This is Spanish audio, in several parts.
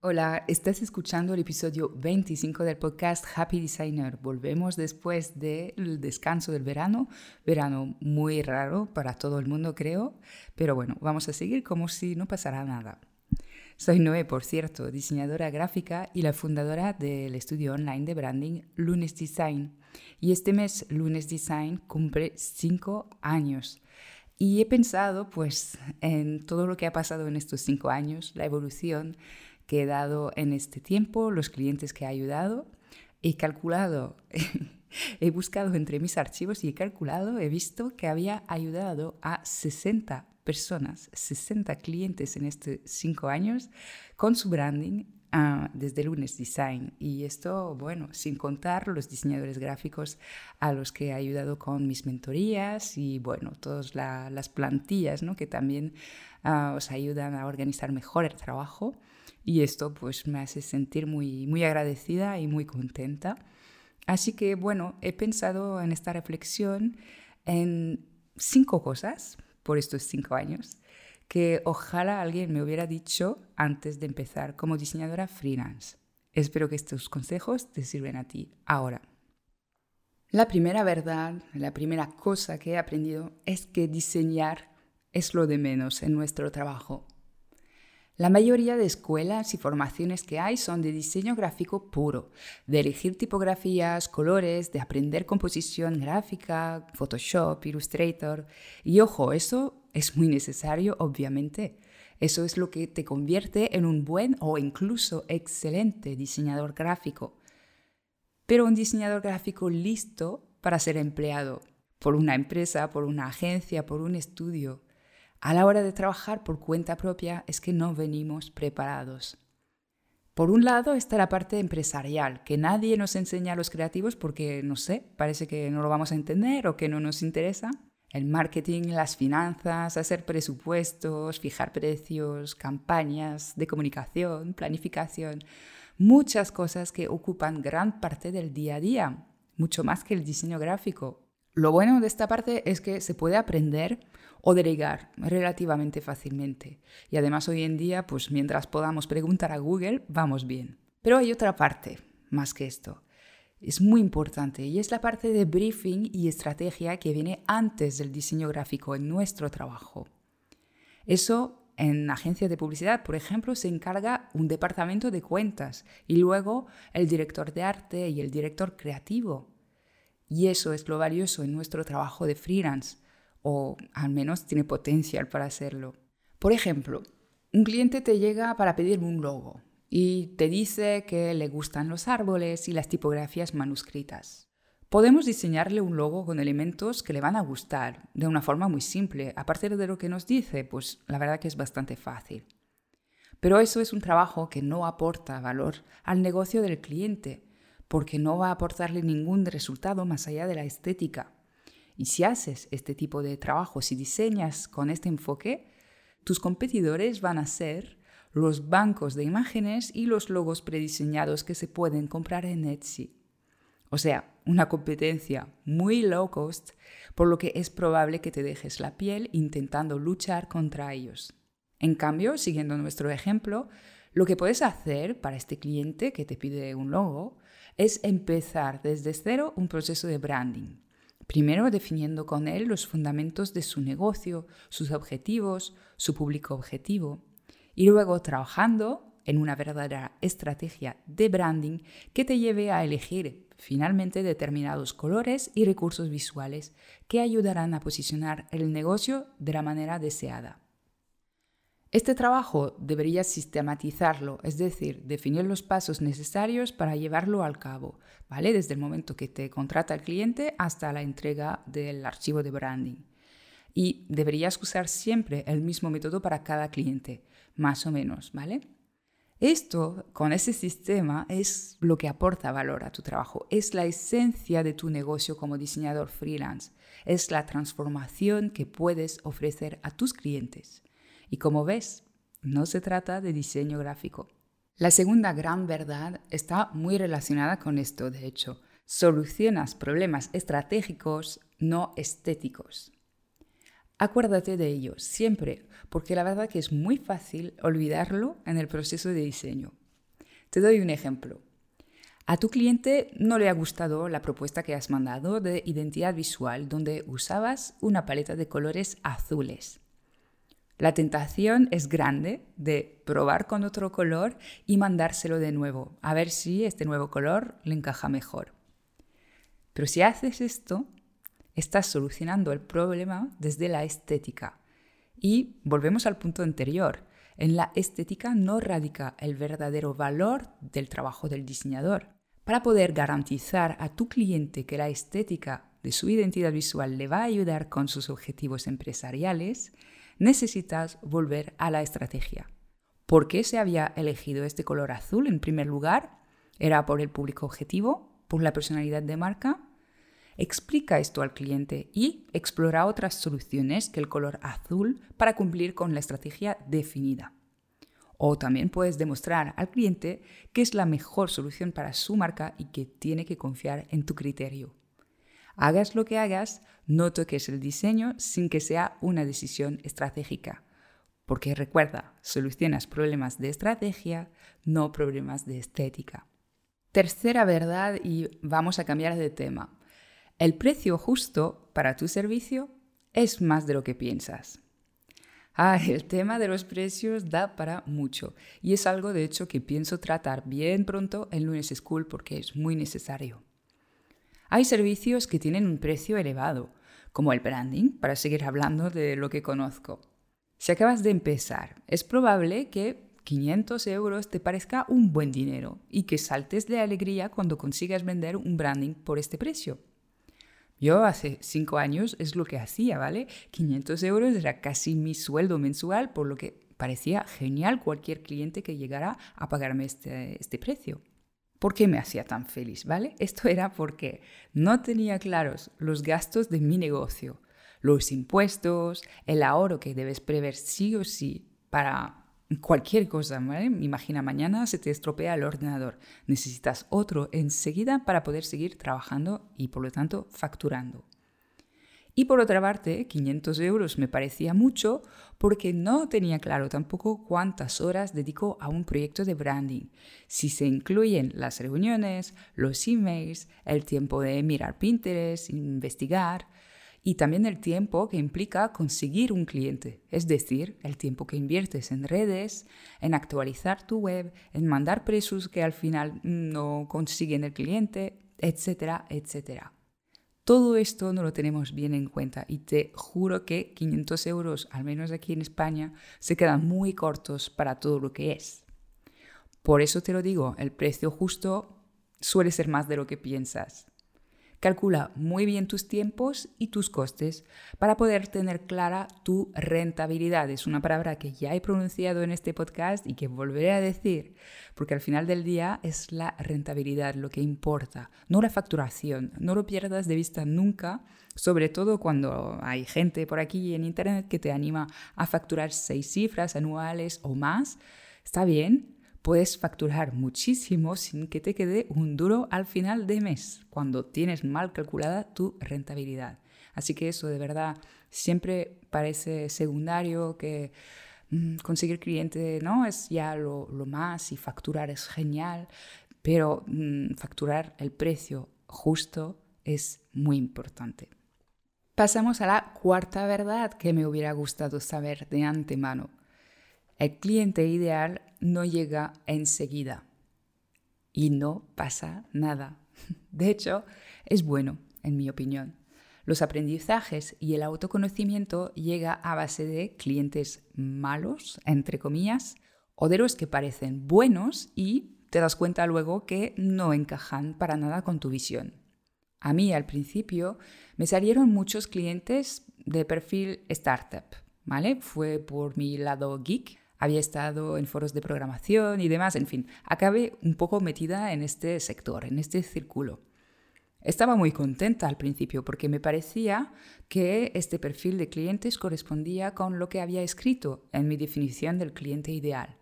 Hola, estás escuchando el episodio 25 del podcast Happy Designer. Volvemos después del descanso del verano, verano muy raro para todo el mundo creo, pero bueno, vamos a seguir como si no pasara nada. Soy Noé, por cierto, diseñadora gráfica y la fundadora del estudio online de branding Lunes Design. Y este mes Lunes Design cumple 5 años. Y he pensado pues en todo lo que ha pasado en estos 5 años, la evolución que he dado en este tiempo, los clientes que he ayudado. He calculado, he buscado entre mis archivos y he calculado, he visto que había ayudado a 60 personas, 60 clientes en estos cinco años con su branding uh, desde Lunes Design. Y esto, bueno, sin contar los diseñadores gráficos a los que he ayudado con mis mentorías y, bueno, todas las plantillas ¿no? que también uh, os ayudan a organizar mejor el trabajo y esto pues me hace sentir muy, muy agradecida y muy contenta. Así que bueno, he pensado en esta reflexión en cinco cosas por estos cinco años que ojalá alguien me hubiera dicho antes de empezar como diseñadora freelance. Espero que estos consejos te sirven a ti ahora. La primera verdad, la primera cosa que he aprendido es que diseñar es lo de menos en nuestro trabajo. La mayoría de escuelas y formaciones que hay son de diseño gráfico puro, de elegir tipografías, colores, de aprender composición gráfica, Photoshop, Illustrator. Y ojo, eso es muy necesario, obviamente. Eso es lo que te convierte en un buen o incluso excelente diseñador gráfico. Pero un diseñador gráfico listo para ser empleado por una empresa, por una agencia, por un estudio a la hora de trabajar por cuenta propia es que no venimos preparados. Por un lado está la parte empresarial, que nadie nos enseña a los creativos porque, no sé, parece que no lo vamos a entender o que no nos interesa. El marketing, las finanzas, hacer presupuestos, fijar precios, campañas de comunicación, planificación, muchas cosas que ocupan gran parte del día a día, mucho más que el diseño gráfico. Lo bueno de esta parte es que se puede aprender o delegar relativamente fácilmente. Y además hoy en día, pues mientras podamos preguntar a Google, vamos bien. Pero hay otra parte, más que esto. Es muy importante y es la parte de briefing y estrategia que viene antes del diseño gráfico en nuestro trabajo. Eso en agencias de publicidad, por ejemplo, se encarga un departamento de cuentas y luego el director de arte y el director creativo. Y eso es lo valioso en nuestro trabajo de freelance, o al menos tiene potencial para hacerlo. Por ejemplo, un cliente te llega para pedirme un logo y te dice que le gustan los árboles y las tipografías manuscritas. Podemos diseñarle un logo con elementos que le van a gustar de una forma muy simple. A partir de lo que nos dice, pues la verdad que es bastante fácil. Pero eso es un trabajo que no aporta valor al negocio del cliente, porque no va a aportarle ningún resultado más allá de la estética. Y si haces este tipo de trabajo, si diseñas con este enfoque, tus competidores van a ser los bancos de imágenes y los logos prediseñados que se pueden comprar en Etsy. O sea, una competencia muy low cost, por lo que es probable que te dejes la piel intentando luchar contra ellos. En cambio, siguiendo nuestro ejemplo, lo que puedes hacer para este cliente que te pide un logo es empezar desde cero un proceso de branding Primero definiendo con él los fundamentos de su negocio, sus objetivos, su público objetivo. Y luego trabajando en una verdadera estrategia de branding que te lleve a elegir finalmente determinados colores y recursos visuales que ayudarán a posicionar el negocio de la manera deseada. Este trabajo debería sistematizarlo, es decir, definir los pasos necesarios para llevarlo al cabo, ¿vale? Desde el momento que te contrata el cliente hasta la entrega del archivo de branding. Y deberías usar siempre el mismo método para cada cliente, más o menos, ¿vale? Esto, con ese sistema, es lo que aporta valor a tu trabajo, es la esencia de tu negocio como diseñador freelance, es la transformación que puedes ofrecer a tus clientes. Y como ves, no se trata de diseño gráfico. La segunda gran verdad está muy relacionada con esto, de hecho. Solucionas problemas estratégicos, no estéticos. Acuérdate de ello siempre, porque la verdad que es muy fácil olvidarlo en el proceso de diseño. Te doy un ejemplo. A tu cliente no le ha gustado la propuesta que has mandado de identidad visual donde usabas una paleta de colores azules. La tentación es grande de probar con otro color y mandárselo de nuevo, a ver si este nuevo color le encaja mejor. Pero si haces esto, estás solucionando el problema desde la estética. Y volvemos al punto anterior. En la estética no radica el verdadero valor del trabajo del diseñador. Para poder garantizar a tu cliente que la estética de su identidad visual le va a ayudar con sus objetivos empresariales, necesitas volver a la estrategia. ¿Por qué se había elegido este color azul en primer lugar? ¿Era por el público objetivo? ¿Por la personalidad de marca? Explica esto al cliente y explora otras soluciones que el color azul para cumplir con la estrategia definida. O también puedes demostrar al cliente que es la mejor solución para su marca y que tiene que confiar en tu criterio. Hagas lo que hagas, no toques el diseño sin que sea una decisión estratégica. Porque recuerda, solucionas problemas de estrategia, no problemas de estética. Tercera verdad y vamos a cambiar de tema. El precio justo para tu servicio es más de lo que piensas. Ah, el tema de los precios da para mucho y es algo de hecho que pienso tratar bien pronto en Lunes School porque es muy necesario. Hay servicios que tienen un precio elevado, como el branding, para seguir hablando de lo que conozco. Si acabas de empezar, es probable que 500 euros te parezca un buen dinero y que saltes de alegría cuando consigas vender un branding por este precio. Yo hace cinco años es lo que hacía, ¿vale? 500 euros era casi mi sueldo mensual, por lo que parecía genial cualquier cliente que llegara a pagarme este, este precio. ¿Por qué me hacía tan feliz, ¿vale? Esto era porque no tenía claros los gastos de mi negocio, los impuestos, el ahorro que debes prever sí o sí para cualquier cosa, ¿vale? Imagina mañana se te estropea el ordenador, necesitas otro enseguida para poder seguir trabajando y por lo tanto facturando. Y por otra parte, 500 euros me parecía mucho porque no tenía claro tampoco cuántas horas dedico a un proyecto de branding, si se incluyen las reuniones, los emails, el tiempo de mirar Pinterest, investigar, y también el tiempo que implica conseguir un cliente, es decir, el tiempo que inviertes en redes, en actualizar tu web, en mandar precios que al final no consiguen el cliente, etcétera, etcétera. Todo esto no lo tenemos bien en cuenta y te juro que 500 euros, al menos aquí en España, se quedan muy cortos para todo lo que es. Por eso te lo digo, el precio justo suele ser más de lo que piensas. Calcula muy bien tus tiempos y tus costes para poder tener clara tu rentabilidad. Es una palabra que ya he pronunciado en este podcast y que volveré a decir, porque al final del día es la rentabilidad lo que importa, no la facturación. No lo pierdas de vista nunca, sobre todo cuando hay gente por aquí en Internet que te anima a facturar seis cifras anuales o más. Está bien, puedes facturar muchísimo sin que te quede un duro al final de mes, cuando tienes mal calculada tu rentabilidad. Así que eso de verdad siempre parece secundario que mm, conseguir cliente no es ya lo, más y facturar es genial, pero mm, facturar el precio justo es muy importante. Pasamos a la cuarta verdad que me hubiera gustado saber de antemano. El cliente ideal no llega enseguida y no pasa nada. De hecho, es bueno, en mi opinión. Los aprendizajes y el autoconocimiento llega a base de clientes malos, entre comillas, o de los que parecen buenos y te das cuenta luego que no encajan para nada con tu visión. A mí al principio me salieron muchos clientes de perfil startup, ¿vale? Fue por mi lado geek había estado en foros de programación y demás, en fin, acabé un poco metida en este sector, en este círculo. Estaba muy contenta al principio porque me parecía que este perfil de clientes correspondía con lo que había escrito en mi definición del cliente ideal.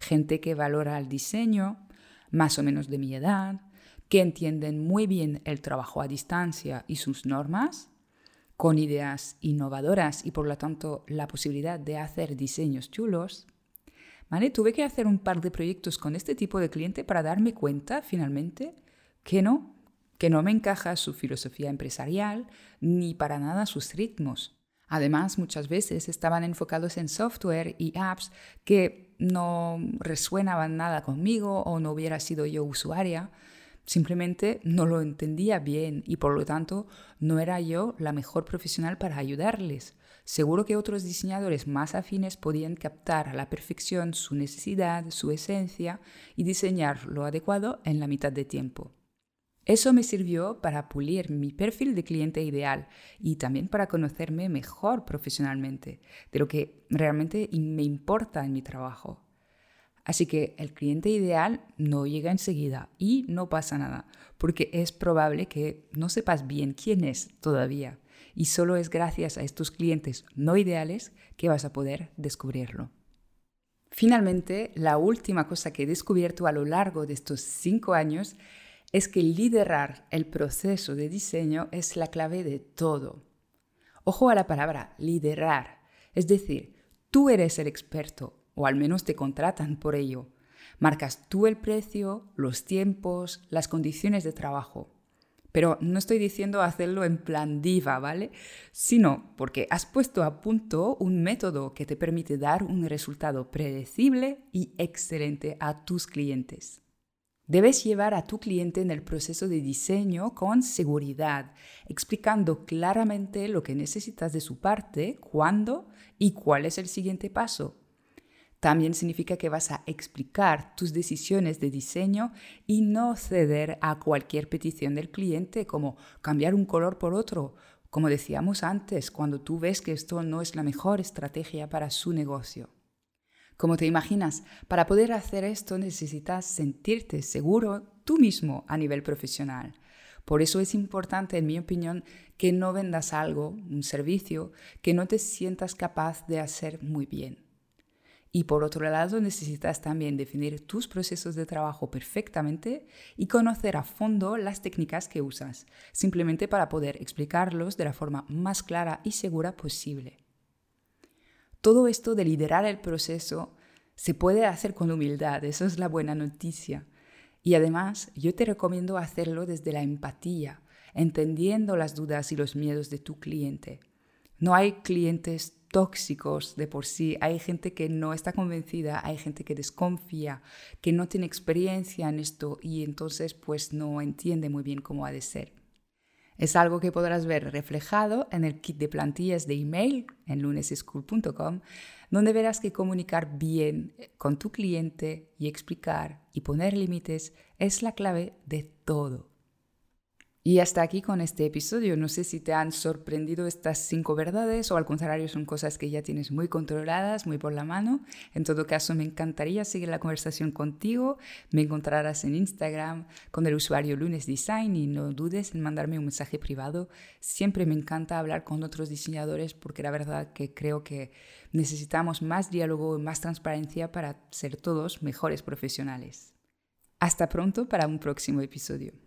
Gente que valora el diseño, más o menos de mi edad, que entienden muy bien el trabajo a distancia y sus normas, con ideas innovadoras y por lo tanto la posibilidad de hacer diseños chulos, ¿Vale? Tuve que hacer un par de proyectos con este tipo de cliente para darme cuenta finalmente que no, que no me encaja su filosofía empresarial ni para nada sus ritmos. Además, muchas veces estaban enfocados en software y apps que no resuenaban nada conmigo o no hubiera sido yo usuaria. Simplemente no lo entendía bien y por lo tanto no era yo la mejor profesional para ayudarles. Seguro que otros diseñadores más afines podían captar a la perfección su necesidad, su esencia y diseñar lo adecuado en la mitad de tiempo. Eso me sirvió para pulir mi perfil de cliente ideal y también para conocerme mejor profesionalmente, de lo que realmente me importa en mi trabajo. Así que el cliente ideal no llega enseguida y no pasa nada, porque es probable que no sepas bien quién es todavía y solo es gracias a estos clientes no ideales que vas a poder descubrirlo. Finalmente, la última cosa que he descubierto a lo largo de estos cinco años es que liderar el proceso de diseño es la clave de todo. Ojo a la palabra liderar, es decir, tú eres el experto, o al menos te contratan por ello. Marcas tú el precio, los tiempos, las condiciones de trabajo. Pero no estoy diciendo hacerlo en plan diva, ¿vale? Sino porque has puesto a punto un método que te permite dar un resultado predecible y excelente a tus clientes. Debes llevar a tu cliente en el proceso de diseño con seguridad, explicando claramente lo que necesitas de su parte, cuándo y cuál es el siguiente paso. También significa que vas a explicar tus decisiones de diseño y no ceder a cualquier petición del cliente, como cambiar un color por otro, como decíamos antes, cuando tú ves que esto no es la mejor estrategia para su negocio. Como te imaginas, para poder hacer esto necesitas sentirte seguro tú mismo a nivel profesional. Por eso es importante, en mi opinión, que no vendas algo, un servicio, que no te sientas capaz de hacer muy bien. Y por otro lado, necesitas también definir tus procesos de trabajo perfectamente y conocer a fondo las técnicas que usas, simplemente para poder explicarlos de la forma más clara y segura posible. Todo esto de liderar el proceso se puede hacer con humildad, eso es la buena noticia. Y además, yo te recomiendo hacerlo desde la empatía, entendiendo las dudas y los miedos de tu cliente. No hay clientes tóxicos de por sí, hay gente que no está convencida, hay gente que desconfía, que no tiene experiencia en esto y entonces pues no entiende muy bien cómo ha de ser. Es algo que podrás ver reflejado en el kit de plantillas de email en luneseschool.com, donde verás que comunicar bien con tu cliente y explicar y poner límites es la clave de todo. Y hasta aquí con este episodio. No sé si te han sorprendido estas cinco verdades o al contrario son cosas que ya tienes muy controladas, muy por la mano. En todo caso, me encantaría seguir la conversación contigo. Me encontrarás en Instagram con el usuario Lunes Design y no dudes en mandarme un mensaje privado. Siempre me encanta hablar con otros diseñadores porque la verdad que creo que necesitamos más diálogo y más transparencia para ser todos mejores profesionales. Hasta pronto para un próximo episodio.